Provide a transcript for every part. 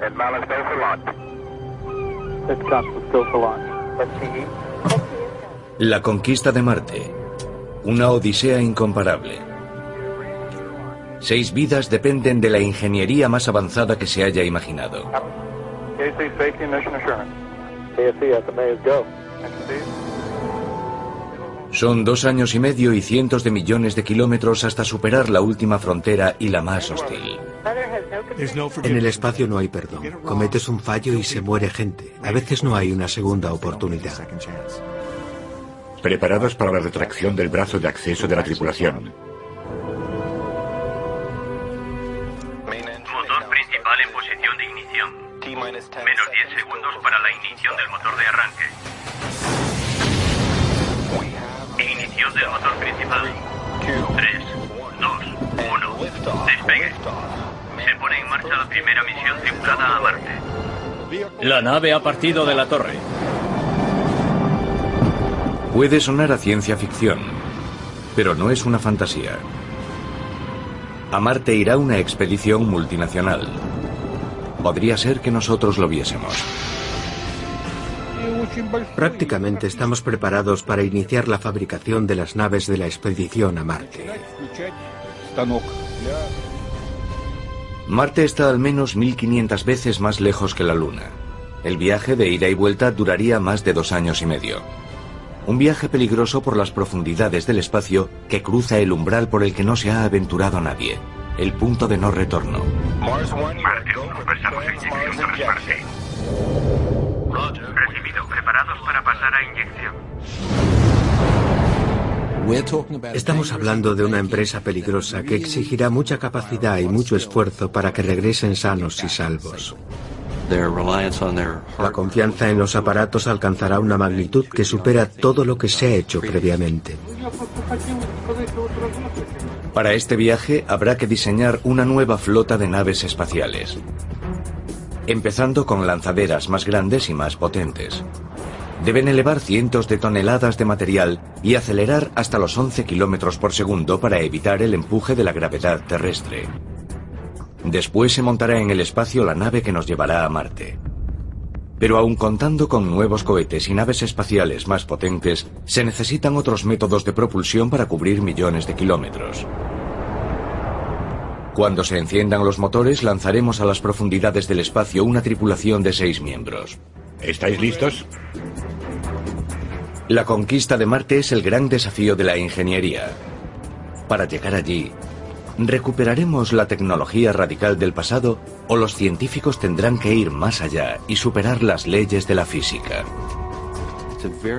And Malus go for launch. It's Constance, go for launch. STE. La conquista de Marte. Una odisea incomparable. Seis vidas dependen de la ingeniería más avanzada que se haya imaginado. KC Safety Mission Assurance. Go. Son dos años y medio y cientos de millones de kilómetros hasta superar la última frontera y la más hostil. En el espacio no hay perdón. Cometes un fallo y se muere gente. A veces no hay una segunda oportunidad. Preparados para la retracción del brazo de acceso de la tripulación. Motor principal en posición de ignición. Menos 10 segundos para la ignición del motor de arranque. Ignición del motor principal. 3, 2, 1. Despegue. Se pone en marcha la primera misión tripulada a Marte. La nave ha partido de la torre. Puede sonar a ciencia ficción, pero no es una fantasía. A Marte irá una expedición multinacional. Podría ser que nosotros lo viésemos. Prácticamente estamos preparados para iniciar la fabricación de las naves de la expedición a Marte. Marte está al menos 1500 veces más lejos que la Luna. El viaje de ida y vuelta duraría más de dos años y medio. Un viaje peligroso por las profundidades del espacio que cruza el umbral por el que no se ha aventurado nadie. El punto de no retorno. Marte preparados para pasar a inyección. Estamos hablando de una empresa peligrosa que exigirá mucha capacidad y mucho esfuerzo para que regresen sanos y salvos. La confianza en los aparatos alcanzará una magnitud que supera todo lo que se ha hecho previamente. Para este viaje habrá que diseñar una nueva flota de naves espaciales. Empezando con lanzaderas más grandes y más potentes. Deben elevar cientos de toneladas de material y acelerar hasta los 11 kilómetros por segundo para evitar el empuje de la gravedad terrestre. Después se montará en el espacio la nave que nos llevará a Marte. Pero aun contando con nuevos cohetes y naves espaciales más potentes, se necesitan otros métodos de propulsión para cubrir millones de kilómetros. Cuando se enciendan los motores, lanzaremos a las profundidades del espacio una tripulación de seis miembros. ¿Estáis listos? La conquista de Marte es el gran desafío de la ingeniería. Para llegar allí, ¿recuperaremos la tecnología radical del pasado o los científicos tendrán que ir más allá y superar las leyes de la física?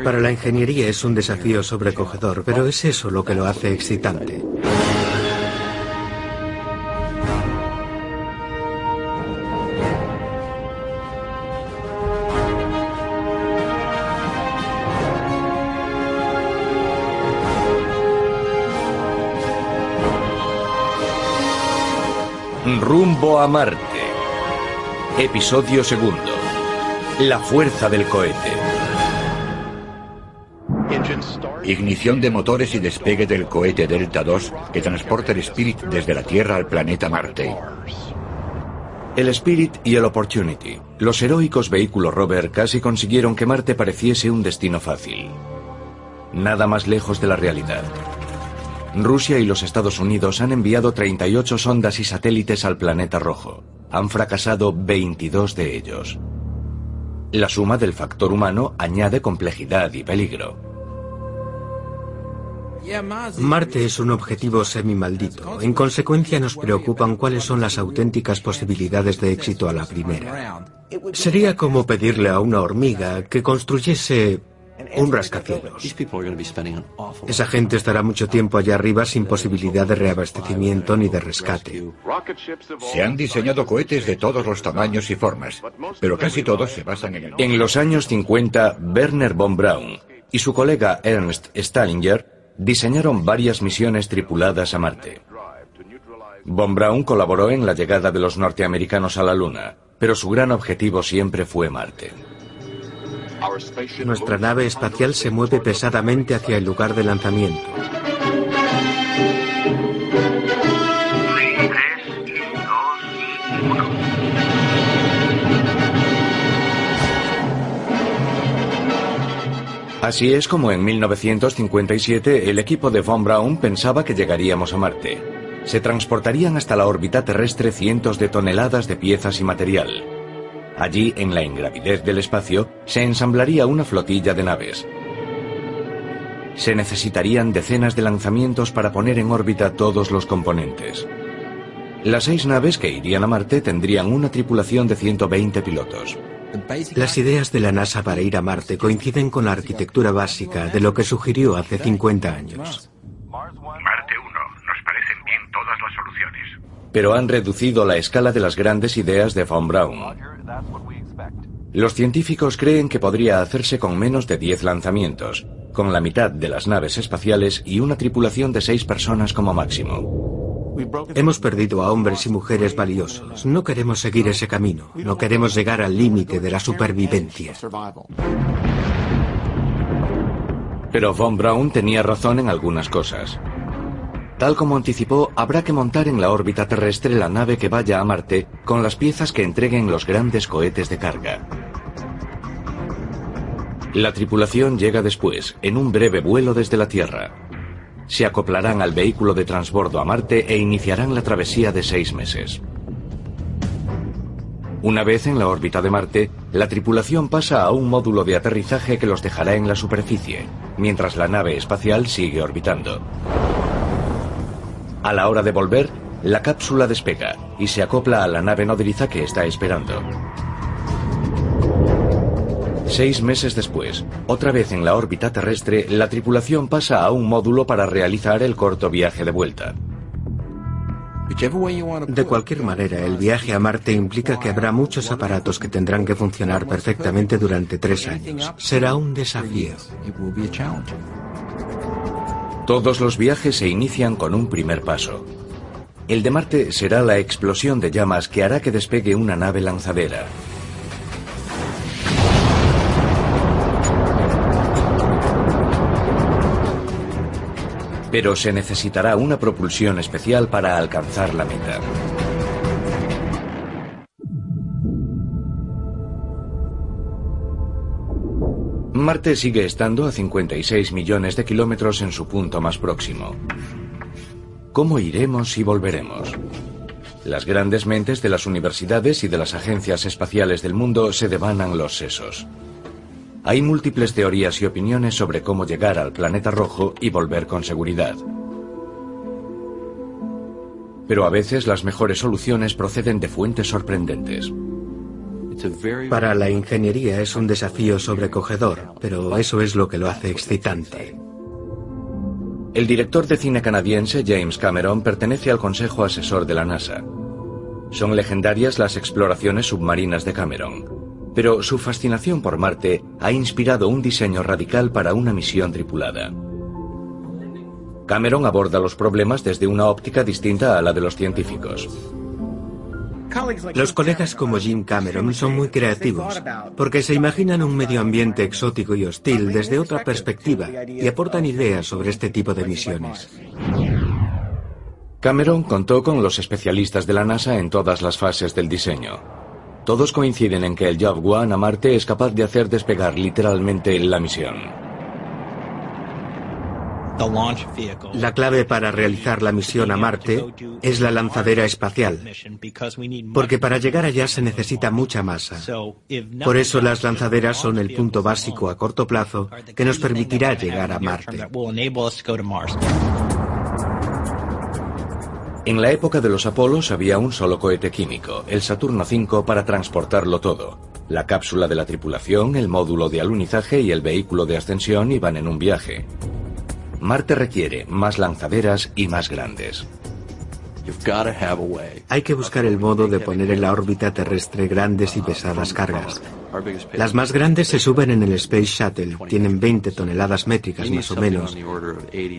Para la ingeniería es un desafío sobrecogedor, pero es eso lo que lo hace excitante. Rumbo a Marte. Episodio segundo. La fuerza del cohete. Ignición de motores y despegue del cohete Delta II que transporta el Spirit desde la Tierra al planeta Marte. El Spirit y el Opportunity, los heroicos vehículos rover casi consiguieron que Marte pareciese un destino fácil. Nada más lejos de la realidad. Rusia y los Estados Unidos han enviado 38 sondas y satélites al planeta rojo. Han fracasado 22 de ellos. La suma del factor humano añade complejidad y peligro. Marte es un objetivo semi-maldito. En consecuencia nos preocupan cuáles son las auténticas posibilidades de éxito a la primera. Sería como pedirle a una hormiga que construyese un rascacielos. Esa gente estará mucho tiempo allá arriba sin posibilidad de reabastecimiento ni de rescate. Se han diseñado cohetes de todos los tamaños y formas, pero casi todos se basan en el... En los años 50, Werner von Braun y su colega Ernst Stallinger diseñaron varias misiones tripuladas a Marte. Von Braun colaboró en la llegada de los norteamericanos a la Luna, pero su gran objetivo siempre fue Marte. Nuestra nave espacial se mueve pesadamente hacia el lugar de lanzamiento. Así es como en 1957 el equipo de Von Braun pensaba que llegaríamos a Marte. Se transportarían hasta la órbita terrestre cientos de toneladas de piezas y material. Allí, en la ingravidez del espacio, se ensamblaría una flotilla de naves. Se necesitarían decenas de lanzamientos para poner en órbita todos los componentes. Las seis naves que irían a Marte tendrían una tripulación de 120 pilotos. Las ideas de la NASA para ir a Marte coinciden con la arquitectura básica de lo que sugirió hace 50 años. Marte 1, nos parecen bien todas las soluciones. Pero han reducido la escala de las grandes ideas de Von Braun. Los científicos creen que podría hacerse con menos de 10 lanzamientos, con la mitad de las naves espaciales y una tripulación de 6 personas como máximo. Hemos perdido a hombres y mujeres valiosos. No queremos seguir ese camino. No queremos llegar al límite de la supervivencia. Pero Von Braun tenía razón en algunas cosas. Tal como anticipó, habrá que montar en la órbita terrestre la nave que vaya a Marte con las piezas que entreguen los grandes cohetes de carga. La tripulación llega después, en un breve vuelo desde la Tierra se acoplarán al vehículo de transbordo a Marte e iniciarán la travesía de seis meses. Una vez en la órbita de Marte, la tripulación pasa a un módulo de aterrizaje que los dejará en la superficie, mientras la nave espacial sigue orbitando. A la hora de volver, la cápsula despega y se acopla a la nave nodriza que está esperando. Seis meses después, otra vez en la órbita terrestre, la tripulación pasa a un módulo para realizar el corto viaje de vuelta. De cualquier manera, el viaje a Marte implica que habrá muchos aparatos que tendrán que funcionar perfectamente durante tres años. Será un desafío. Todos los viajes se inician con un primer paso. El de Marte será la explosión de llamas que hará que despegue una nave lanzadera. pero se necesitará una propulsión especial para alcanzar la meta. Marte sigue estando a 56 millones de kilómetros en su punto más próximo. ¿Cómo iremos y volveremos? Las grandes mentes de las universidades y de las agencias espaciales del mundo se devanan los sesos. Hay múltiples teorías y opiniones sobre cómo llegar al planeta rojo y volver con seguridad. Pero a veces las mejores soluciones proceden de fuentes sorprendentes. Para la ingeniería es un desafío sobrecogedor, pero eso es lo que lo hace excitante. El director de cine canadiense James Cameron pertenece al Consejo Asesor de la NASA. Son legendarias las exploraciones submarinas de Cameron pero su fascinación por Marte ha inspirado un diseño radical para una misión tripulada. Cameron aborda los problemas desde una óptica distinta a la de los científicos. Los colegas como Jim Cameron son muy creativos, porque se imaginan un medio ambiente exótico y hostil desde otra perspectiva y aportan ideas sobre este tipo de misiones. Cameron contó con los especialistas de la NASA en todas las fases del diseño. Todos coinciden en que el Job One a Marte es capaz de hacer despegar literalmente la misión. La clave para realizar la misión a Marte es la lanzadera espacial, porque para llegar allá se necesita mucha masa. Por eso las lanzaderas son el punto básico a corto plazo que nos permitirá llegar a Marte. En la época de los Apolos había un solo cohete químico, el Saturno V, para transportarlo todo. La cápsula de la tripulación, el módulo de alunizaje y el vehículo de ascensión iban en un viaje. Marte requiere más lanzaderas y más grandes. Hay que buscar el modo de poner en la órbita terrestre grandes y pesadas cargas. Las más grandes se suben en el Space Shuttle, tienen 20 toneladas métricas más o menos,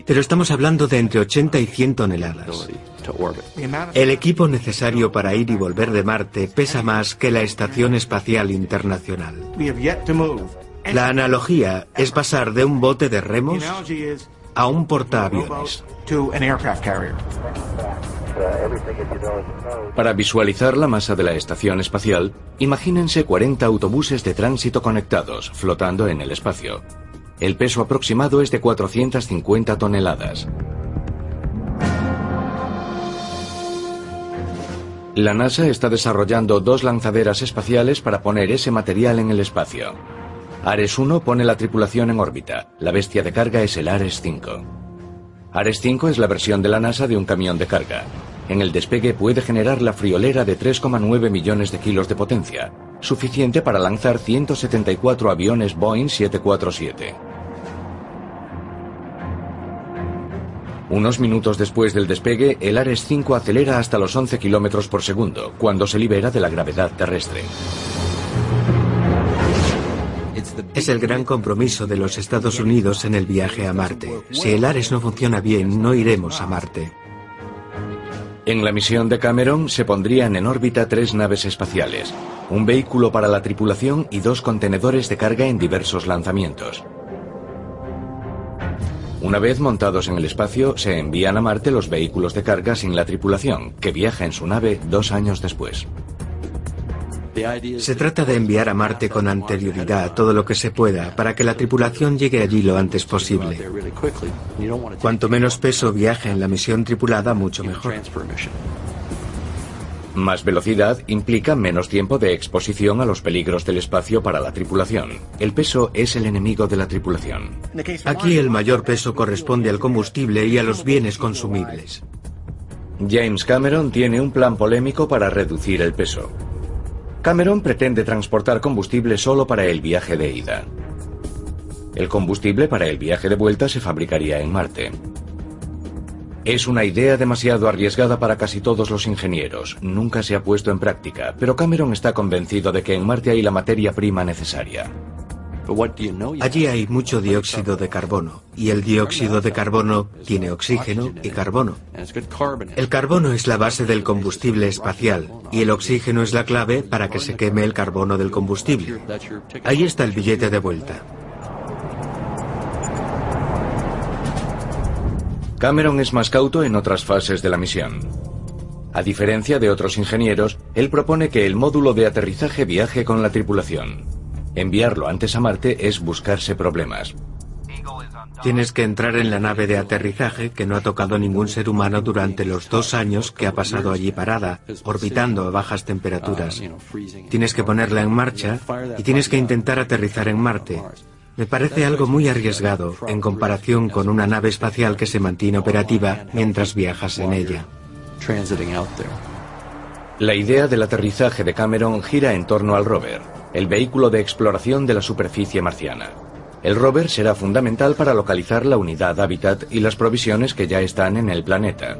pero estamos hablando de entre 80 y 100 toneladas. El equipo necesario para ir y volver de Marte pesa más que la Estación Espacial Internacional. La analogía es pasar de un bote de remos a un portaaviones. Para visualizar la masa de la estación espacial, imagínense 40 autobuses de tránsito conectados, flotando en el espacio. El peso aproximado es de 450 toneladas. La NASA está desarrollando dos lanzaderas espaciales para poner ese material en el espacio. Ares 1 pone la tripulación en órbita. La bestia de carga es el Ares 5. Ares 5 es la versión de la NASA de un camión de carga. En el despegue puede generar la friolera de 3,9 millones de kilos de potencia, suficiente para lanzar 174 aviones Boeing 747. Unos minutos después del despegue, el Ares 5 acelera hasta los 11 kilómetros por segundo, cuando se libera de la gravedad terrestre. Es el gran compromiso de los Estados Unidos en el viaje a Marte. Si el Ares no funciona bien, no iremos a Marte. En la misión de Cameron se pondrían en órbita tres naves espaciales, un vehículo para la tripulación y dos contenedores de carga en diversos lanzamientos. Una vez montados en el espacio, se envían a Marte los vehículos de carga sin la tripulación, que viaja en su nave dos años después. Se trata de enviar a Marte con anterioridad todo lo que se pueda para que la tripulación llegue allí lo antes posible. Cuanto menos peso viaje en la misión tripulada, mucho mejor. Más velocidad implica menos tiempo de exposición a los peligros del espacio para la tripulación. El peso es el enemigo de la tripulación. Aquí el mayor peso corresponde al combustible y a los bienes consumibles. James Cameron tiene un plan polémico para reducir el peso. Cameron pretende transportar combustible solo para el viaje de ida. El combustible para el viaje de vuelta se fabricaría en Marte. Es una idea demasiado arriesgada para casi todos los ingenieros. Nunca se ha puesto en práctica, pero Cameron está convencido de que en Marte hay la materia prima necesaria. Allí hay mucho dióxido de carbono, y el dióxido de carbono tiene oxígeno y carbono. El carbono es la base del combustible espacial, y el oxígeno es la clave para que se queme el carbono del combustible. Ahí está el billete de vuelta. Cameron es más cauto en otras fases de la misión. A diferencia de otros ingenieros, él propone que el módulo de aterrizaje viaje con la tripulación. Enviarlo antes a Marte es buscarse problemas. Tienes que entrar en la nave de aterrizaje que no ha tocado ningún ser humano durante los dos años que ha pasado allí parada, orbitando a bajas temperaturas. Tienes que ponerla en marcha y tienes que intentar aterrizar en Marte. Me parece algo muy arriesgado en comparación con una nave espacial que se mantiene operativa mientras viajas en ella. La idea del aterrizaje de Cameron gira en torno al rover, el vehículo de exploración de la superficie marciana. El rover será fundamental para localizar la unidad hábitat y las provisiones que ya están en el planeta.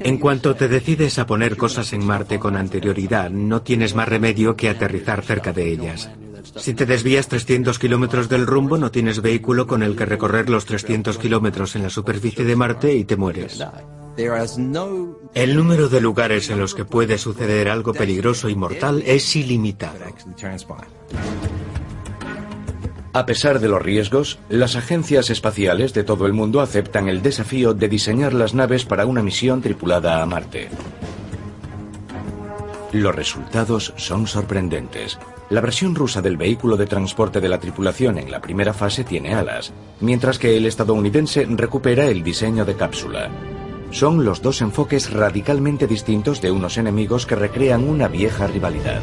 En cuanto te decides a poner cosas en Marte con anterioridad, no tienes más remedio que aterrizar cerca de ellas. Si te desvías 300 kilómetros del rumbo, no tienes vehículo con el que recorrer los 300 kilómetros en la superficie de Marte y te mueres. El número de lugares en los que puede suceder algo peligroso y mortal es ilimitado. A pesar de los riesgos, las agencias espaciales de todo el mundo aceptan el desafío de diseñar las naves para una misión tripulada a Marte. Los resultados son sorprendentes. La versión rusa del vehículo de transporte de la tripulación en la primera fase tiene alas, mientras que el estadounidense recupera el diseño de cápsula. Son los dos enfoques radicalmente distintos de unos enemigos que recrean una vieja rivalidad.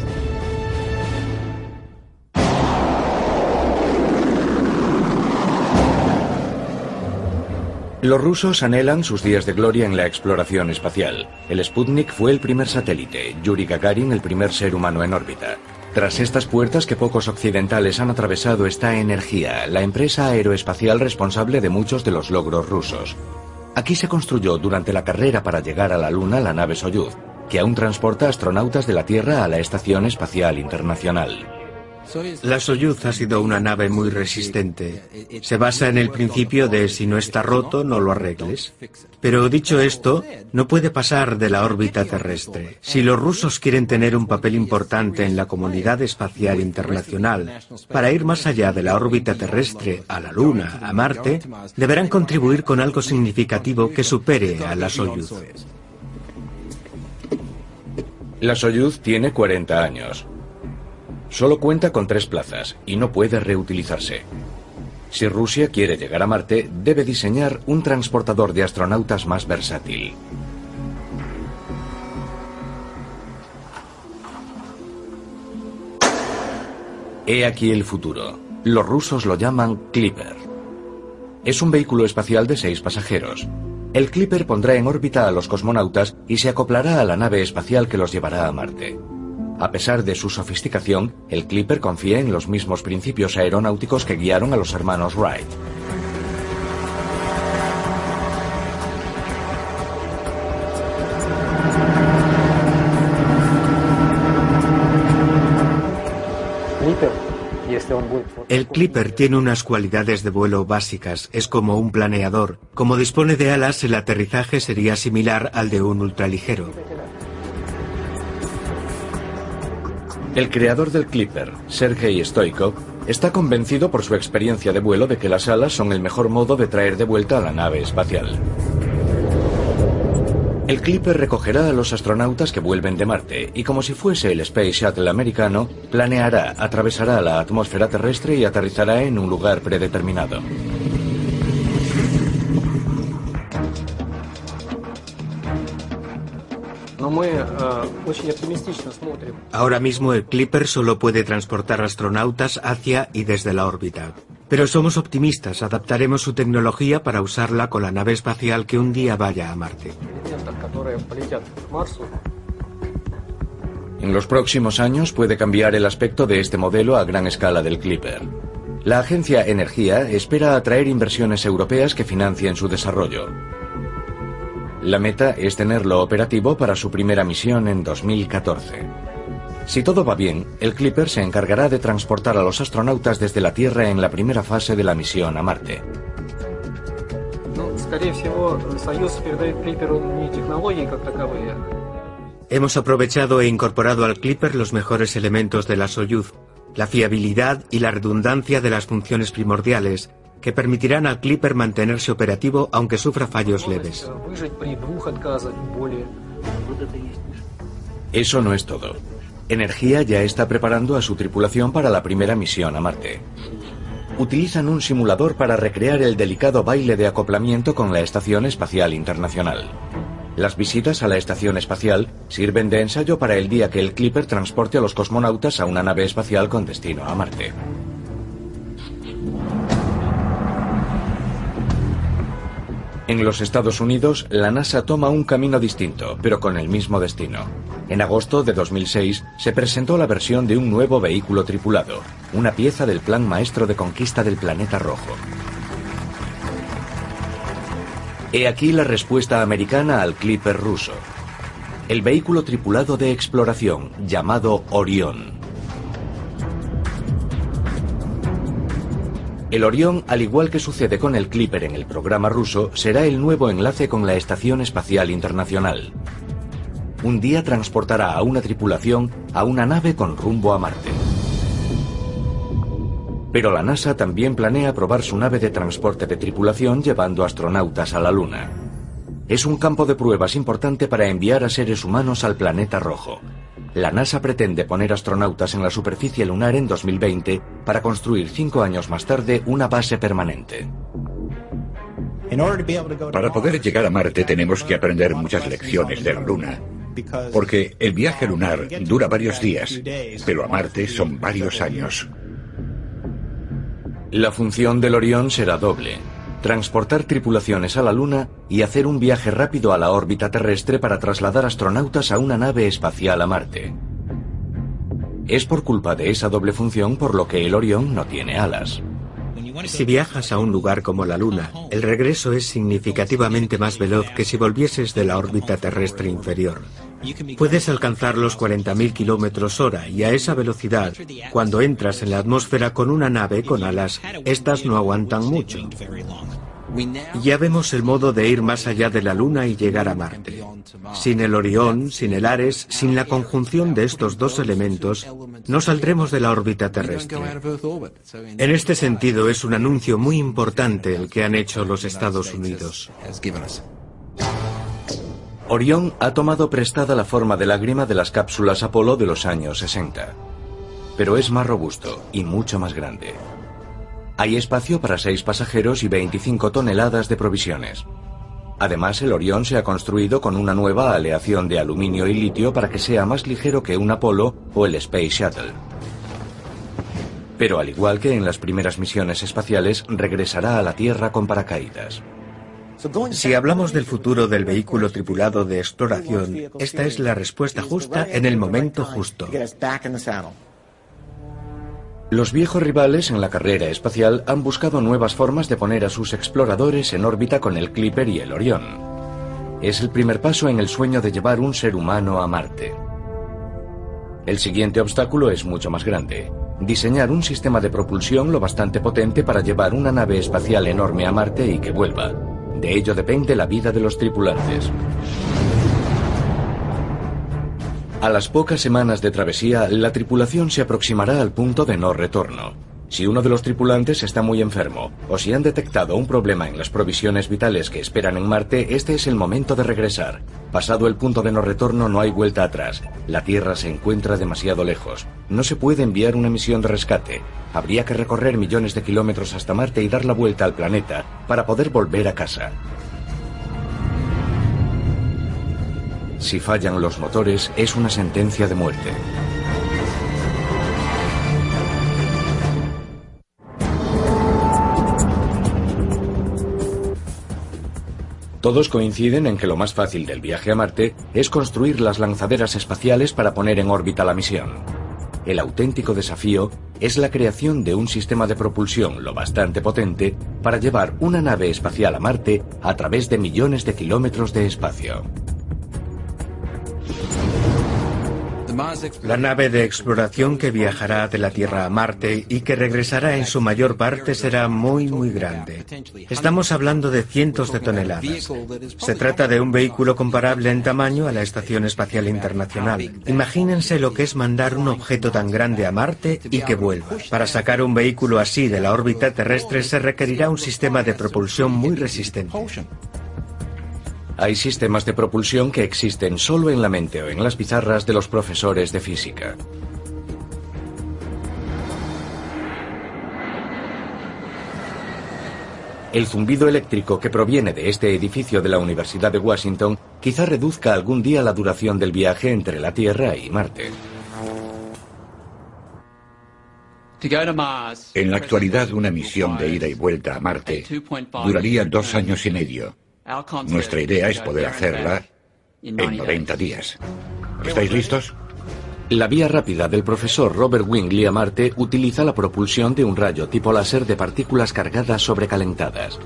Los rusos anhelan sus días de gloria en la exploración espacial. El Sputnik fue el primer satélite, Yuri Gagarin el primer ser humano en órbita. Tras estas puertas que pocos occidentales han atravesado está Energía, la empresa aeroespacial responsable de muchos de los logros rusos. Aquí se construyó durante la carrera para llegar a la Luna la nave Soyuz, que aún transporta astronautas de la Tierra a la Estación Espacial Internacional. La Soyuz ha sido una nave muy resistente. Se basa en el principio de si no está roto, no lo arregles. Pero dicho esto, no puede pasar de la órbita terrestre. Si los rusos quieren tener un papel importante en la comunidad espacial internacional, para ir más allá de la órbita terrestre, a la Luna, a Marte, deberán contribuir con algo significativo que supere a la Soyuz. La Soyuz tiene 40 años. Solo cuenta con tres plazas y no puede reutilizarse. Si Rusia quiere llegar a Marte, debe diseñar un transportador de astronautas más versátil. He aquí el futuro. Los rusos lo llaman Clipper. Es un vehículo espacial de seis pasajeros. El Clipper pondrá en órbita a los cosmonautas y se acoplará a la nave espacial que los llevará a Marte. A pesar de su sofisticación, el Clipper confía en los mismos principios aeronáuticos que guiaron a los hermanos Wright. El Clipper tiene unas cualidades de vuelo básicas, es como un planeador. Como dispone de alas, el aterrizaje sería similar al de un ultraligero. El creador del Clipper, Sergei Stoikov, está convencido por su experiencia de vuelo de que las alas son el mejor modo de traer de vuelta a la nave espacial. El Clipper recogerá a los astronautas que vuelven de Marte y como si fuese el Space Shuttle americano, planeará, atravesará la atmósfera terrestre y aterrizará en un lugar predeterminado. Ahora mismo el Clipper solo puede transportar astronautas hacia y desde la órbita. Pero somos optimistas, adaptaremos su tecnología para usarla con la nave espacial que un día vaya a Marte. En los próximos años puede cambiar el aspecto de este modelo a gran escala del Clipper. La agencia Energía espera atraer inversiones europeas que financien su desarrollo. La meta es tenerlo operativo para su primera misión en 2014. Si todo va bien, el Clipper se encargará de transportar a los astronautas desde la Tierra en la primera fase de la misión a Marte. Hemos aprovechado e incorporado al Clipper los mejores elementos de la Soyuz, la fiabilidad y la redundancia de las funciones primordiales, que permitirán al Clipper mantenerse operativo aunque sufra fallos leves. Eso no es todo. Energía ya está preparando a su tripulación para la primera misión a Marte. Utilizan un simulador para recrear el delicado baile de acoplamiento con la Estación Espacial Internacional. Las visitas a la estación espacial sirven de ensayo para el día que el Clipper transporte a los cosmonautas a una nave espacial con destino a Marte. En los Estados Unidos, la NASA toma un camino distinto, pero con el mismo destino. En agosto de 2006 se presentó la versión de un nuevo vehículo tripulado, una pieza del plan maestro de conquista del planeta rojo. He aquí la respuesta americana al Clipper ruso. El vehículo tripulado de exploración, llamado Orión. El Orión, al igual que sucede con el Clipper en el programa ruso, será el nuevo enlace con la Estación Espacial Internacional. Un día transportará a una tripulación a una nave con rumbo a Marte. Pero la NASA también planea probar su nave de transporte de tripulación llevando astronautas a la Luna. Es un campo de pruebas importante para enviar a seres humanos al planeta rojo, la NASA pretende poner astronautas en la superficie lunar en 2020 para construir cinco años más tarde una base permanente. Para poder llegar a Marte tenemos que aprender muchas lecciones de la Luna. Porque el viaje lunar dura varios días, pero a Marte son varios años. La función del Orión será doble transportar tripulaciones a la Luna y hacer un viaje rápido a la órbita terrestre para trasladar astronautas a una nave espacial a Marte. Es por culpa de esa doble función por lo que el Orión no tiene alas. Si viajas a un lugar como la Luna, el regreso es significativamente más veloz que si volvieses de la órbita terrestre inferior. Puedes alcanzar los 40.000 kilómetros hora y a esa velocidad, cuando entras en la atmósfera con una nave con alas, estas no aguantan mucho. Ya vemos el modo de ir más allá de la Luna y llegar a Marte. Sin el Orión, sin el Ares, sin la conjunción de estos dos elementos, no saldremos de la órbita terrestre. En este sentido, es un anuncio muy importante el que han hecho los Estados Unidos. Orión ha tomado prestada la forma de lágrima de las cápsulas Apolo de los años 60, pero es más robusto y mucho más grande. Hay espacio para seis pasajeros y 25 toneladas de provisiones. Además, el Orión se ha construido con una nueva aleación de aluminio y litio para que sea más ligero que un Apolo o el Space Shuttle. Pero al igual que en las primeras misiones espaciales, regresará a la Tierra con paracaídas. Si hablamos del futuro del vehículo tripulado de exploración, esta es la respuesta justa en el momento justo. Los viejos rivales en la carrera espacial han buscado nuevas formas de poner a sus exploradores en órbita con el Clipper y el Orión. Es el primer paso en el sueño de llevar un ser humano a Marte. El siguiente obstáculo es mucho más grande. Diseñar un sistema de propulsión lo bastante potente para llevar una nave espacial enorme a Marte y que vuelva. De ello depende la vida de los tripulantes. A las pocas semanas de travesía, la tripulación se aproximará al punto de no retorno. Si uno de los tripulantes está muy enfermo o si han detectado un problema en las provisiones vitales que esperan en Marte, este es el momento de regresar. Pasado el punto de no retorno no hay vuelta atrás. La Tierra se encuentra demasiado lejos. No se puede enviar una misión de rescate. Habría que recorrer millones de kilómetros hasta Marte y dar la vuelta al planeta para poder volver a casa. Si fallan los motores, es una sentencia de muerte. Todos coinciden en que lo más fácil del viaje a Marte es construir las lanzaderas espaciales para poner en órbita la misión. El auténtico desafío es la creación de un sistema de propulsión lo bastante potente para llevar una nave espacial a Marte a través de millones de kilómetros de espacio. La nave de exploración que viajará de la Tierra a Marte y que regresará en su mayor parte será muy, muy grande. Estamos hablando de cientos de toneladas. Se trata de un vehículo comparable en tamaño a la Estación Espacial Internacional. Imagínense lo que es mandar un objeto tan grande a Marte y que vuelva. Para sacar un vehículo así de la órbita terrestre se requerirá un sistema de propulsión muy resistente. Hay sistemas de propulsión que existen solo en la mente o en las pizarras de los profesores de física. El zumbido eléctrico que proviene de este edificio de la Universidad de Washington quizá reduzca algún día la duración del viaje entre la Tierra y Marte. En la actualidad, una misión de ida y vuelta a Marte duraría dos años y medio. Nuestra idea es poder hacerla en 90 días. ¿Estáis listos? La vía rápida del profesor Robert Wingley a Marte utiliza la propulsión de un rayo tipo láser de partículas cargadas sobrecalentadas.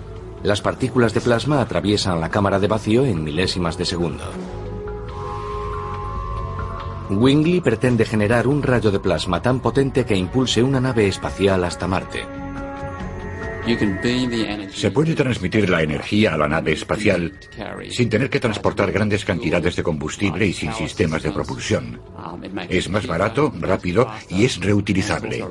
Las partículas de plasma atraviesan la cámara de vacío en milésimas de segundo. Wingley pretende generar un rayo de plasma tan potente que impulse una nave espacial hasta Marte. Se puede transmitir la energía a la nave espacial sin tener que transportar grandes cantidades de combustible y sin sistemas de propulsión. Es más barato, rápido y es reutilizable.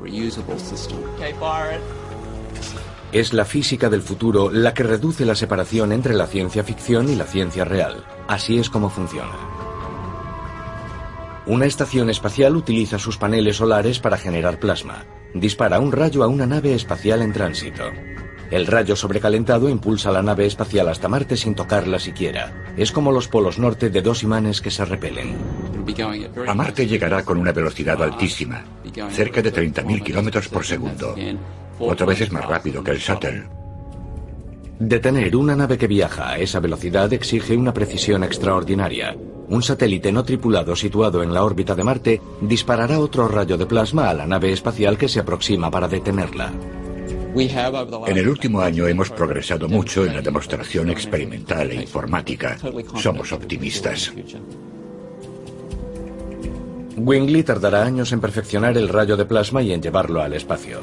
Es la física del futuro la que reduce la separación entre la ciencia ficción y la ciencia real. Así es como funciona. Una estación espacial utiliza sus paneles solares para generar plasma. Dispara un rayo a una nave espacial en tránsito. El rayo sobrecalentado impulsa la nave espacial hasta Marte sin tocarla siquiera. Es como los polos norte de dos imanes que se repelen. A Marte llegará con una velocidad altísima, cerca de 30.000 kilómetros por segundo. Otra vez es más rápido que el shuttle. Detener una nave que viaja a esa velocidad exige una precisión extraordinaria. Un satélite no tripulado situado en la órbita de Marte disparará otro rayo de plasma a la nave espacial que se aproxima para detenerla. En el último año hemos progresado mucho en la demostración experimental e informática. Somos optimistas. Wingley tardará años en perfeccionar el rayo de plasma y en llevarlo al espacio.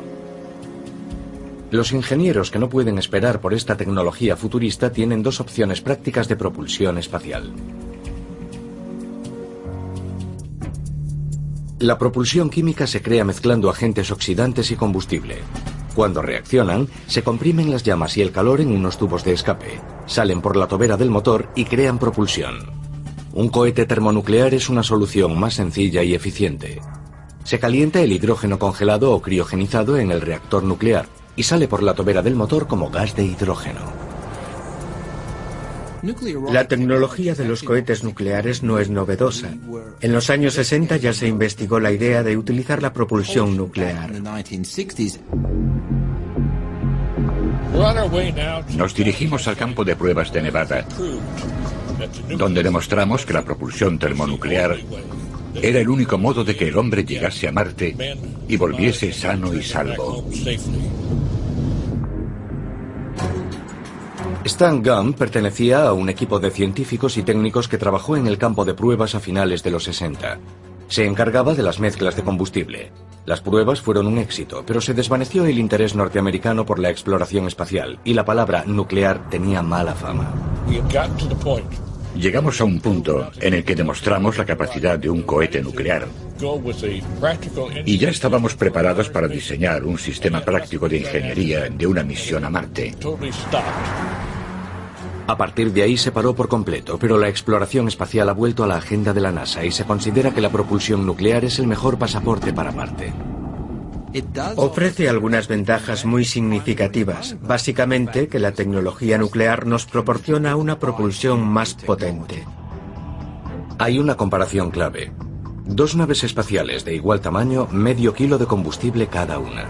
Los ingenieros que no pueden esperar por esta tecnología futurista tienen dos opciones prácticas de propulsión espacial. La propulsión química se crea mezclando agentes oxidantes y combustible. Cuando reaccionan, se comprimen las llamas y el calor en unos tubos de escape, salen por la tobera del motor y crean propulsión. Un cohete termonuclear es una solución más sencilla y eficiente. Se calienta el hidrógeno congelado o criogenizado en el reactor nuclear, y sale por la tobera del motor como gas de hidrógeno. La tecnología de los cohetes nucleares no es novedosa. En los años 60 ya se investigó la idea de utilizar la propulsión nuclear. Nos dirigimos al campo de pruebas de Nevada, donde demostramos que la propulsión termonuclear era el único modo de que el hombre llegase a Marte y volviese sano y salvo. Stan Gunn pertenecía a un equipo de científicos y técnicos que trabajó en el campo de pruebas a finales de los 60. Se encargaba de las mezclas de combustible. Las pruebas fueron un éxito, pero se desvaneció el interés norteamericano por la exploración espacial y la palabra nuclear tenía mala fama. Llegamos a un punto en el que demostramos la capacidad de un cohete nuclear. Y ya estábamos preparados para diseñar un sistema práctico de ingeniería de una misión a Marte. A partir de ahí se paró por completo, pero la exploración espacial ha vuelto a la agenda de la NASA y se considera que la propulsión nuclear es el mejor pasaporte para Marte. Ofrece algunas ventajas muy significativas, básicamente que la tecnología nuclear nos proporciona una propulsión más potente. Hay una comparación clave. Dos naves espaciales de igual tamaño, medio kilo de combustible cada una.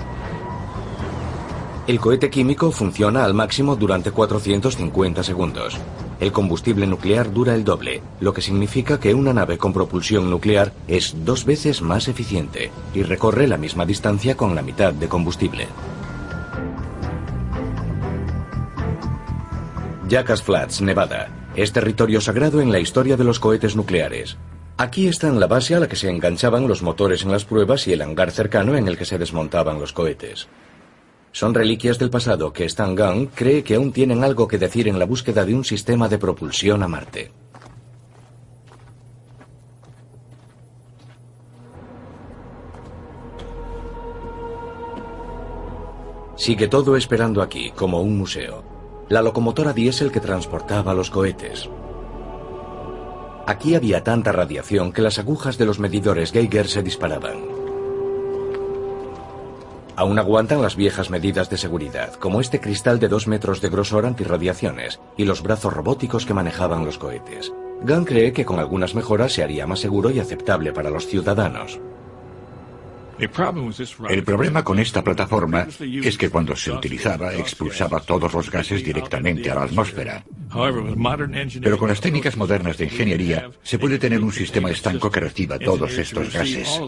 El cohete químico funciona al máximo durante 450 segundos. El combustible nuclear dura el doble, lo que significa que una nave con propulsión nuclear es dos veces más eficiente y recorre la misma distancia con la mitad de combustible. Jackass Flats, Nevada, es territorio sagrado en la historia de los cohetes nucleares. Aquí están la base a la que se enganchaban los motores en las pruebas y el hangar cercano en el que se desmontaban los cohetes. Son reliquias del pasado que Stan Gunn cree que aún tienen algo que decir en la búsqueda de un sistema de propulsión a Marte. Sigue todo esperando aquí, como un museo. La locomotora diésel que transportaba los cohetes. Aquí había tanta radiación que las agujas de los medidores Geiger se disparaban. Aún aguantan las viejas medidas de seguridad, como este cristal de dos metros de grosor antirradiaciones y los brazos robóticos que manejaban los cohetes. Gunn cree que con algunas mejoras se haría más seguro y aceptable para los ciudadanos. El problema con esta plataforma es que cuando se utilizaba expulsaba todos los gases directamente a la atmósfera. Pero con las técnicas modernas de ingeniería se puede tener un sistema estanco que reciba todos estos gases.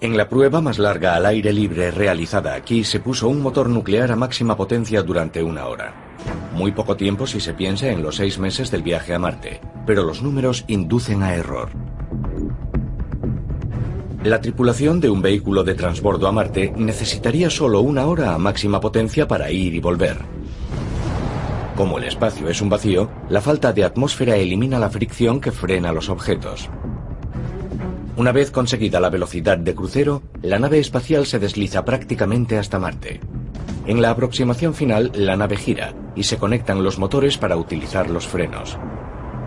En la prueba más larga al aire libre realizada aquí se puso un motor nuclear a máxima potencia durante una hora. Muy poco tiempo si se piensa en los seis meses del viaje a Marte, pero los números inducen a error. La tripulación de un vehículo de transbordo a Marte necesitaría solo una hora a máxima potencia para ir y volver. Como el espacio es un vacío, la falta de atmósfera elimina la fricción que frena los objetos. Una vez conseguida la velocidad de crucero, la nave espacial se desliza prácticamente hasta Marte. En la aproximación final, la nave gira y se conectan los motores para utilizar los frenos.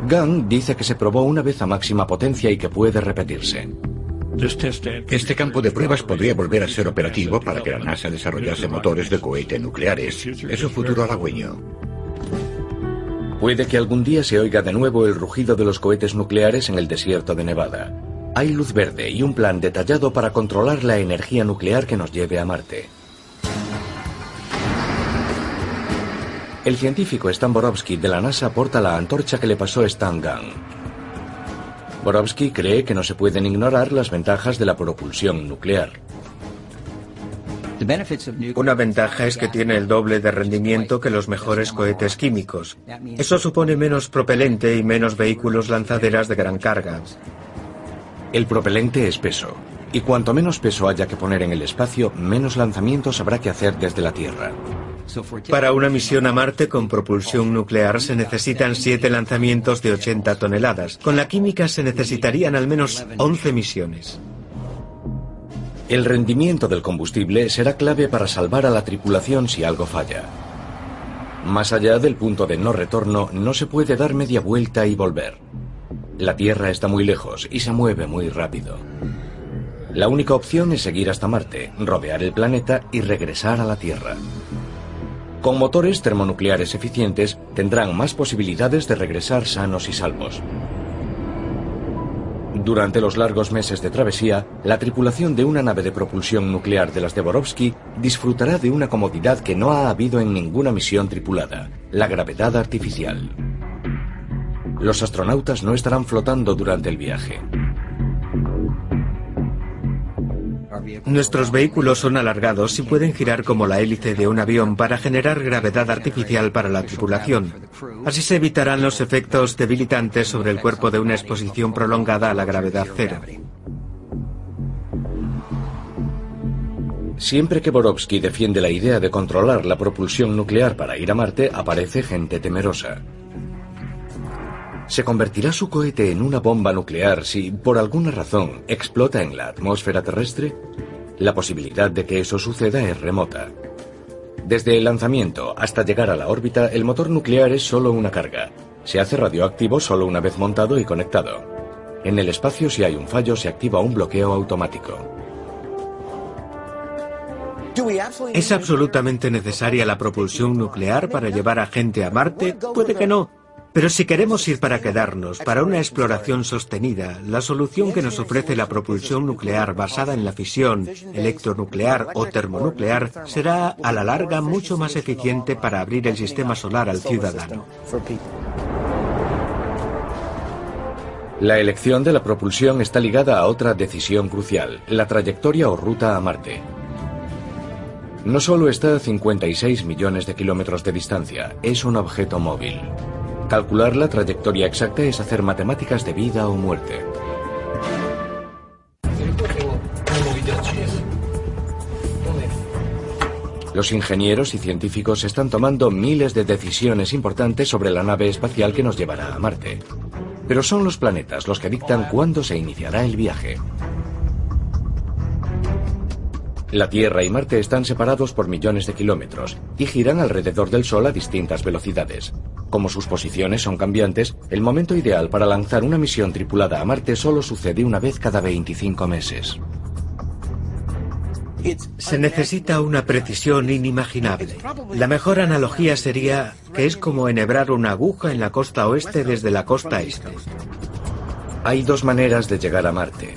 Gunn dice que se probó una vez a máxima potencia y que puede repetirse. Este campo de pruebas podría volver a ser operativo para que la NASA desarrollase motores de cohete nucleares. Es un futuro halagüeño. Puede que algún día se oiga de nuevo el rugido de los cohetes nucleares en el desierto de Nevada. Hay luz verde y un plan detallado para controlar la energía nuclear que nos lleve a Marte. El científico Stan Borowski de la NASA porta la antorcha que le pasó Stan Gunn. Borowski cree que no se pueden ignorar las ventajas de la propulsión nuclear. Una ventaja es que tiene el doble de rendimiento que los mejores cohetes químicos. Eso supone menos propelente y menos vehículos lanzaderas de gran carga. El propelente es peso, y cuanto menos peso haya que poner en el espacio, menos lanzamientos habrá que hacer desde la Tierra. Para una misión a Marte con propulsión nuclear se necesitan 7 lanzamientos de 80 toneladas. Con la química se necesitarían al menos 11 misiones. El rendimiento del combustible será clave para salvar a la tripulación si algo falla. Más allá del punto de no retorno, no se puede dar media vuelta y volver. La Tierra está muy lejos y se mueve muy rápido. La única opción es seguir hasta Marte, rodear el planeta y regresar a la Tierra. Con motores termonucleares eficientes tendrán más posibilidades de regresar sanos y salvos. Durante los largos meses de travesía, la tripulación de una nave de propulsión nuclear de las de Borovsky disfrutará de una comodidad que no ha habido en ninguna misión tripulada, la gravedad artificial. Los astronautas no estarán flotando durante el viaje. Nuestros vehículos son alargados y pueden girar como la hélice de un avión para generar gravedad artificial para la tripulación. Así se evitarán los efectos debilitantes sobre el cuerpo de una exposición prolongada a la gravedad cero. Siempre que Borovsky defiende la idea de controlar la propulsión nuclear para ir a Marte, aparece gente temerosa. ¿Se convertirá su cohete en una bomba nuclear si, por alguna razón, explota en la atmósfera terrestre? La posibilidad de que eso suceda es remota. Desde el lanzamiento hasta llegar a la órbita, el motor nuclear es solo una carga. Se hace radioactivo solo una vez montado y conectado. En el espacio, si hay un fallo, se activa un bloqueo automático. ¿Es absolutamente necesaria la propulsión nuclear para llevar a gente a Marte? Puede que no. Pero si queremos ir para quedarnos, para una exploración sostenida, la solución que nos ofrece la propulsión nuclear basada en la fisión, electronuclear o termonuclear será a la larga mucho más eficiente para abrir el sistema solar al ciudadano. La elección de la propulsión está ligada a otra decisión crucial, la trayectoria o ruta a Marte. No solo está a 56 millones de kilómetros de distancia, es un objeto móvil. Calcular la trayectoria exacta es hacer matemáticas de vida o muerte. Los ingenieros y científicos están tomando miles de decisiones importantes sobre la nave espacial que nos llevará a Marte. Pero son los planetas los que dictan cuándo se iniciará el viaje. La Tierra y Marte están separados por millones de kilómetros y giran alrededor del Sol a distintas velocidades. Como sus posiciones son cambiantes, el momento ideal para lanzar una misión tripulada a Marte solo sucede una vez cada 25 meses. Se necesita una precisión inimaginable. La mejor analogía sería que es como enhebrar una aguja en la costa oeste desde la costa este. Hay dos maneras de llegar a Marte.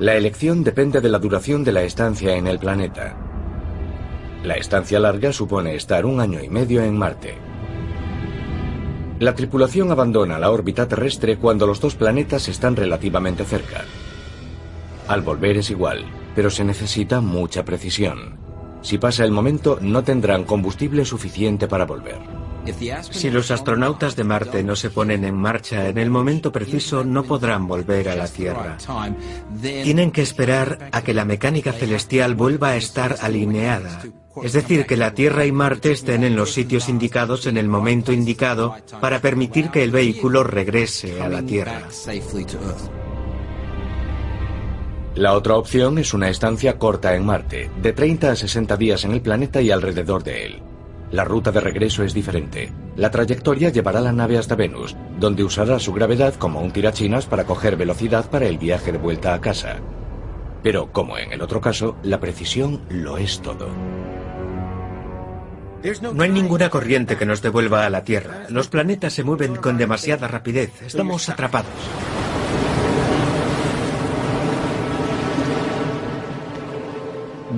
La elección depende de la duración de la estancia en el planeta. La estancia larga supone estar un año y medio en Marte. La tripulación abandona la órbita terrestre cuando los dos planetas están relativamente cerca. Al volver es igual, pero se necesita mucha precisión. Si pasa el momento, no tendrán combustible suficiente para volver. Si los astronautas de Marte no se ponen en marcha en el momento preciso, no podrán volver a la Tierra. Tienen que esperar a que la mecánica celestial vuelva a estar alineada. Es decir, que la Tierra y Marte estén en los sitios indicados en el momento indicado para permitir que el vehículo regrese a la Tierra. La otra opción es una estancia corta en Marte, de 30 a 60 días en el planeta y alrededor de él. La ruta de regreso es diferente. La trayectoria llevará la nave hasta Venus, donde usará su gravedad como un tirachinas para coger velocidad para el viaje de vuelta a casa. Pero, como en el otro caso, la precisión lo es todo. No hay ninguna corriente que nos devuelva a la Tierra. Los planetas se mueven con demasiada rapidez. Estamos atrapados.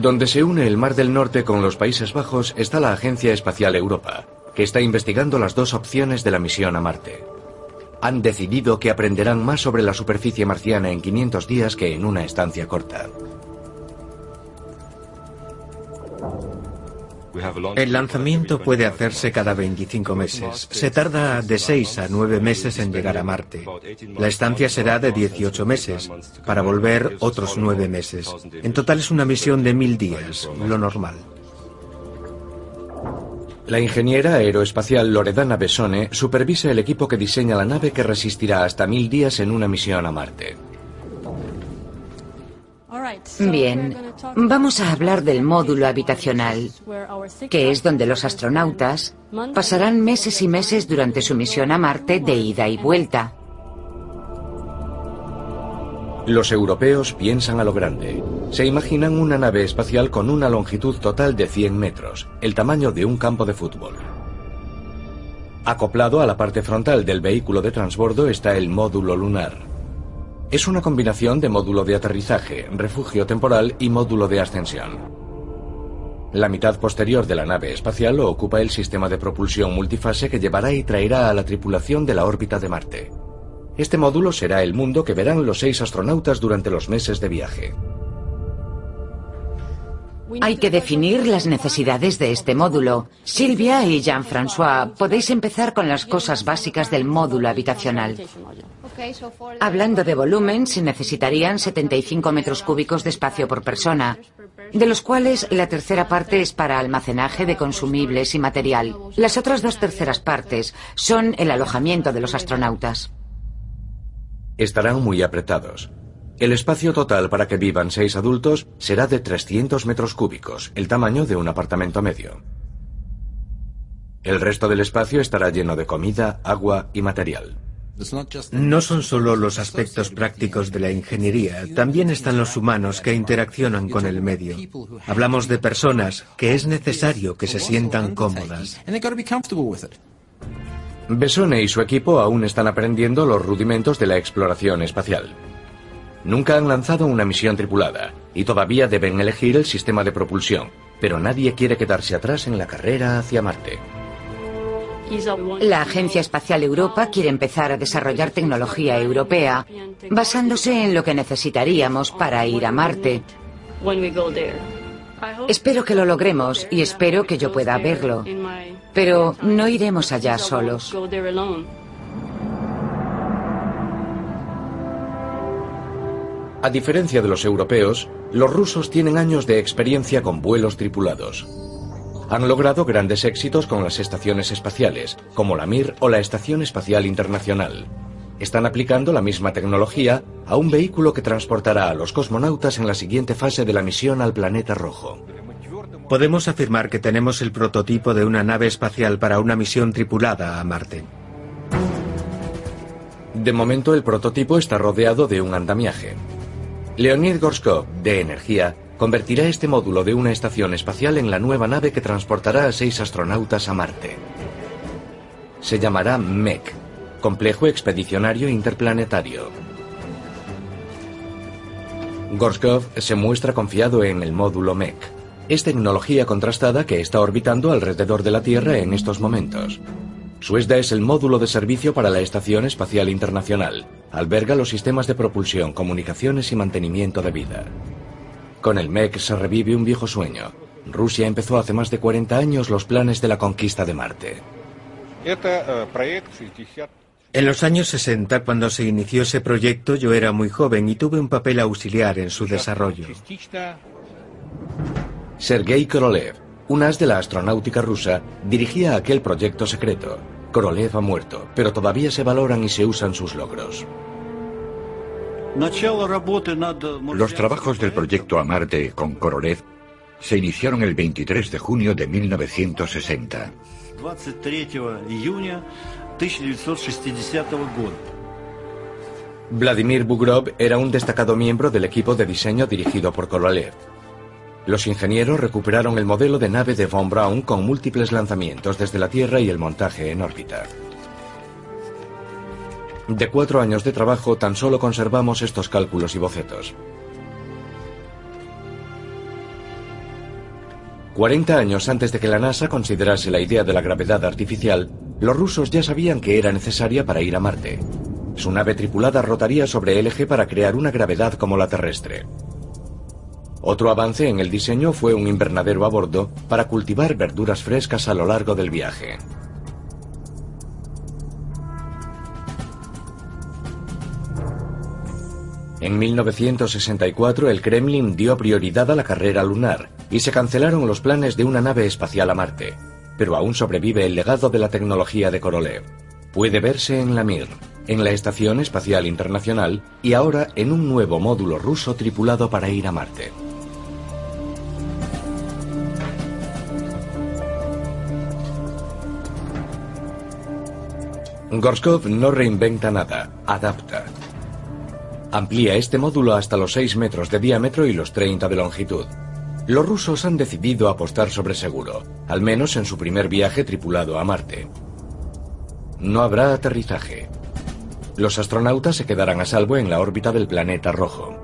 Donde se une el Mar del Norte con los Países Bajos está la Agencia Espacial Europa, que está investigando las dos opciones de la misión a Marte. Han decidido que aprenderán más sobre la superficie marciana en 500 días que en una estancia corta. El lanzamiento puede hacerse cada 25 meses. Se tarda de 6 a 9 meses en llegar a Marte. La estancia será de 18 meses, para volver otros 9 meses. En total es una misión de mil días, lo normal. La ingeniera aeroespacial Loredana Besone supervisa el equipo que diseña la nave que resistirá hasta mil días en una misión a Marte. Bien, vamos a hablar del módulo habitacional, que es donde los astronautas pasarán meses y meses durante su misión a Marte de ida y vuelta. Los europeos piensan a lo grande. Se imaginan una nave espacial con una longitud total de 100 metros, el tamaño de un campo de fútbol. Acoplado a la parte frontal del vehículo de transbordo está el módulo lunar. Es una combinación de módulo de aterrizaje, refugio temporal y módulo de ascensión. La mitad posterior de la nave espacial lo ocupa el sistema de propulsión multifase que llevará y traerá a la tripulación de la órbita de Marte. Este módulo será el mundo que verán los seis astronautas durante los meses de viaje. Hay que definir las necesidades de este módulo. Silvia y Jean-François, podéis empezar con las cosas básicas del módulo habitacional. Hablando de volumen, se necesitarían 75 metros cúbicos de espacio por persona, de los cuales la tercera parte es para almacenaje de consumibles y material. Las otras dos terceras partes son el alojamiento de los astronautas. Estarán muy apretados. El espacio total para que vivan seis adultos será de 300 metros cúbicos, el tamaño de un apartamento medio. El resto del espacio estará lleno de comida, agua y material. No son solo los aspectos prácticos de la ingeniería, también están los humanos que interaccionan con el medio. Hablamos de personas que es necesario que se sientan cómodas. Besone y su equipo aún están aprendiendo los rudimentos de la exploración espacial. Nunca han lanzado una misión tripulada y todavía deben elegir el sistema de propulsión, pero nadie quiere quedarse atrás en la carrera hacia Marte. La Agencia Espacial Europa quiere empezar a desarrollar tecnología europea basándose en lo que necesitaríamos para ir a Marte. Espero que lo logremos y espero que yo pueda verlo. Pero no iremos allá solos. A diferencia de los europeos, los rusos tienen años de experiencia con vuelos tripulados. Han logrado grandes éxitos con las estaciones espaciales, como la Mir o la Estación Espacial Internacional. Están aplicando la misma tecnología a un vehículo que transportará a los cosmonautas en la siguiente fase de la misión al planeta rojo. Podemos afirmar que tenemos el prototipo de una nave espacial para una misión tripulada a Marte. De momento el prototipo está rodeado de un andamiaje. Leonid Gorskov, de Energía, convertirá este módulo de una estación espacial en la nueva nave que transportará a seis astronautas a Marte. Se llamará MEC, Complejo Expedicionario Interplanetario. Gorskov se muestra confiado en el módulo MEC. Es tecnología contrastada que está orbitando alrededor de la Tierra en estos momentos. Suezda es el módulo de servicio para la Estación Espacial Internacional. Alberga los sistemas de propulsión, comunicaciones y mantenimiento de vida. Con el MEC se revive un viejo sueño. Rusia empezó hace más de 40 años los planes de la conquista de Marte. En los años 60, cuando se inició ese proyecto, yo era muy joven y tuve un papel auxiliar en su desarrollo. Sergei Korolev, un as de la astronáutica rusa, dirigía aquel proyecto secreto. Korolev ha muerto, pero todavía se valoran y se usan sus logros. Los trabajos del proyecto a Marte con Korolev se iniciaron el 23 de junio de 1960. Vladimir Bugrov era un destacado miembro del equipo de diseño dirigido por Korolev. Los ingenieros recuperaron el modelo de nave de von Braun con múltiples lanzamientos desde la Tierra y el montaje en órbita. De cuatro años de trabajo tan solo conservamos estos cálculos y bocetos. 40 años antes de que la NASA considerase la idea de la gravedad artificial, los rusos ya sabían que era necesaria para ir a Marte. Su nave tripulada rotaría sobre el eje para crear una gravedad como la terrestre. Otro avance en el diseño fue un invernadero a bordo para cultivar verduras frescas a lo largo del viaje. En 1964 el Kremlin dio prioridad a la carrera lunar y se cancelaron los planes de una nave espacial a Marte, pero aún sobrevive el legado de la tecnología de Korolev. Puede verse en la Mir, en la Estación Espacial Internacional y ahora en un nuevo módulo ruso tripulado para ir a Marte. Gorskov no reinventa nada, adapta. Amplía este módulo hasta los 6 metros de diámetro y los 30 de longitud. Los rusos han decidido apostar sobre seguro, al menos en su primer viaje tripulado a Marte. No habrá aterrizaje. Los astronautas se quedarán a salvo en la órbita del planeta rojo.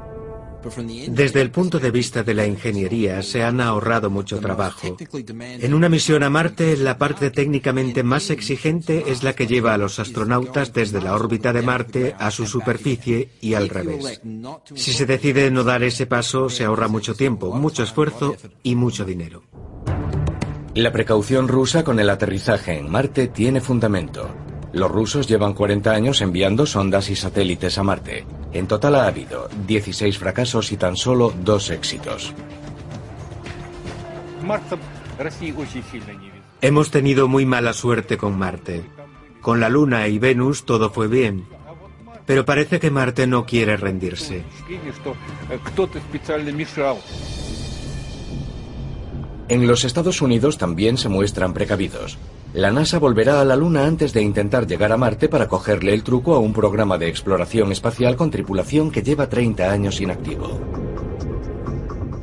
Desde el punto de vista de la ingeniería, se han ahorrado mucho trabajo. En una misión a Marte, la parte técnicamente más exigente es la que lleva a los astronautas desde la órbita de Marte a su superficie y al revés. Si se decide no dar ese paso, se ahorra mucho tiempo, mucho esfuerzo y mucho dinero. La precaución rusa con el aterrizaje en Marte tiene fundamento. Los rusos llevan 40 años enviando sondas y satélites a Marte. En total ha habido 16 fracasos y tan solo dos éxitos. Hemos tenido muy mala suerte con Marte. Con la Luna y Venus todo fue bien. Pero parece que Marte no quiere rendirse. En los Estados Unidos también se muestran precavidos. La NASA volverá a la Luna antes de intentar llegar a Marte para cogerle el truco a un programa de exploración espacial con tripulación que lleva 30 años inactivo.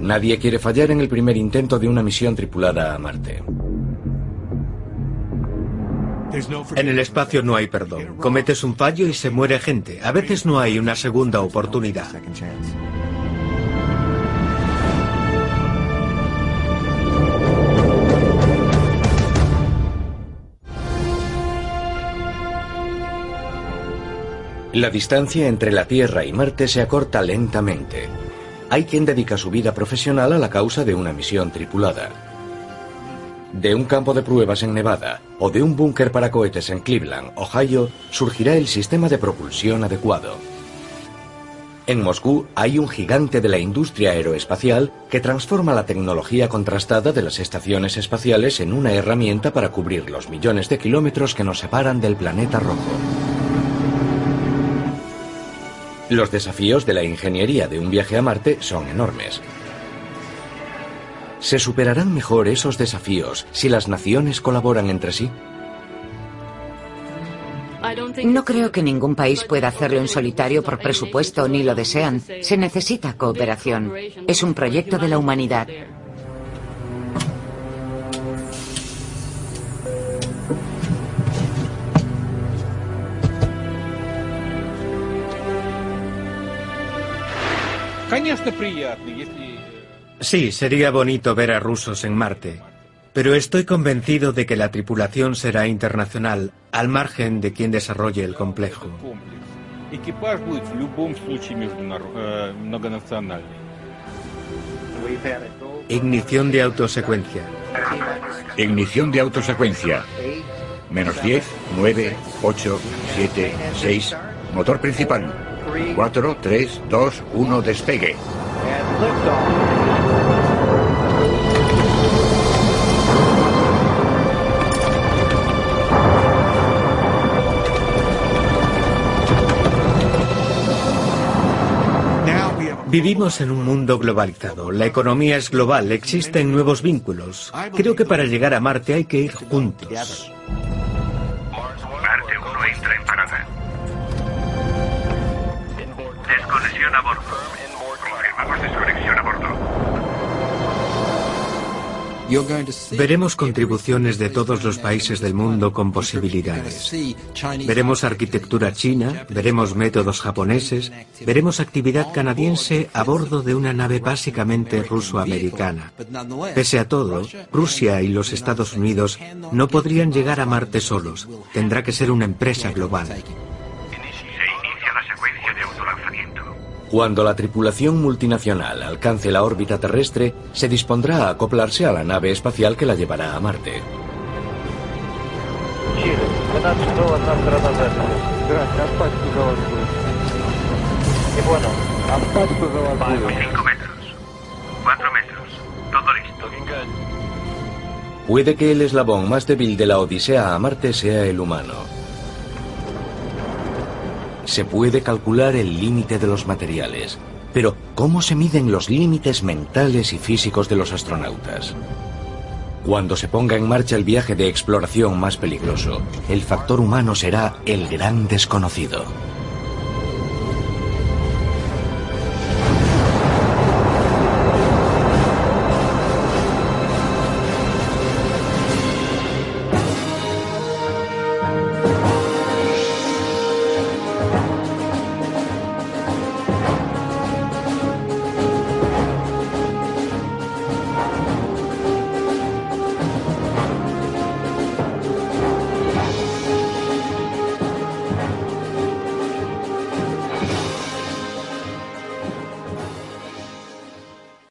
Nadie quiere fallar en el primer intento de una misión tripulada a Marte. En el espacio no hay perdón. Cometes un fallo y se muere gente. A veces no hay una segunda oportunidad. La distancia entre la Tierra y Marte se acorta lentamente. Hay quien dedica su vida profesional a la causa de una misión tripulada. De un campo de pruebas en Nevada o de un búnker para cohetes en Cleveland, Ohio, surgirá el sistema de propulsión adecuado. En Moscú hay un gigante de la industria aeroespacial que transforma la tecnología contrastada de las estaciones espaciales en una herramienta para cubrir los millones de kilómetros que nos separan del planeta rojo. Los desafíos de la ingeniería de un viaje a Marte son enormes. ¿Se superarán mejor esos desafíos si las naciones colaboran entre sí? No creo que ningún país pueda hacerlo en solitario por presupuesto ni lo desean. Se necesita cooperación. Es un proyecto de la humanidad. Sí, sería bonito ver a rusos en Marte. Pero estoy convencido de que la tripulación será internacional, al margen de quien desarrolle el complejo. Ignición de autosecuencia. Ignición de autosecuencia. Menos 10, 9, 8, 7, 6. Motor principal. 4, 3, 2, 1, despegue. Vivimos en un mundo globalizado. La economía es global, existen nuevos vínculos. Creo que para llegar a Marte hay que ir juntos. A bordo. Confirmamos desconexión a bordo. Veremos contribuciones de todos los países del mundo con posibilidades. Veremos arquitectura china, veremos métodos japoneses, veremos actividad canadiense a bordo de una nave básicamente ruso-americana. Pese a todo, Rusia y los Estados Unidos no podrían llegar a Marte solos. Tendrá que ser una empresa global. Cuando la tripulación multinacional alcance la órbita terrestre, se dispondrá a acoplarse a la nave espacial que la llevará a Marte. Metros. Todo listo. Puede que el eslabón más débil de la Odisea a Marte sea el humano. Se puede calcular el límite de los materiales, pero ¿cómo se miden los límites mentales y físicos de los astronautas? Cuando se ponga en marcha el viaje de exploración más peligroso, el factor humano será el gran desconocido.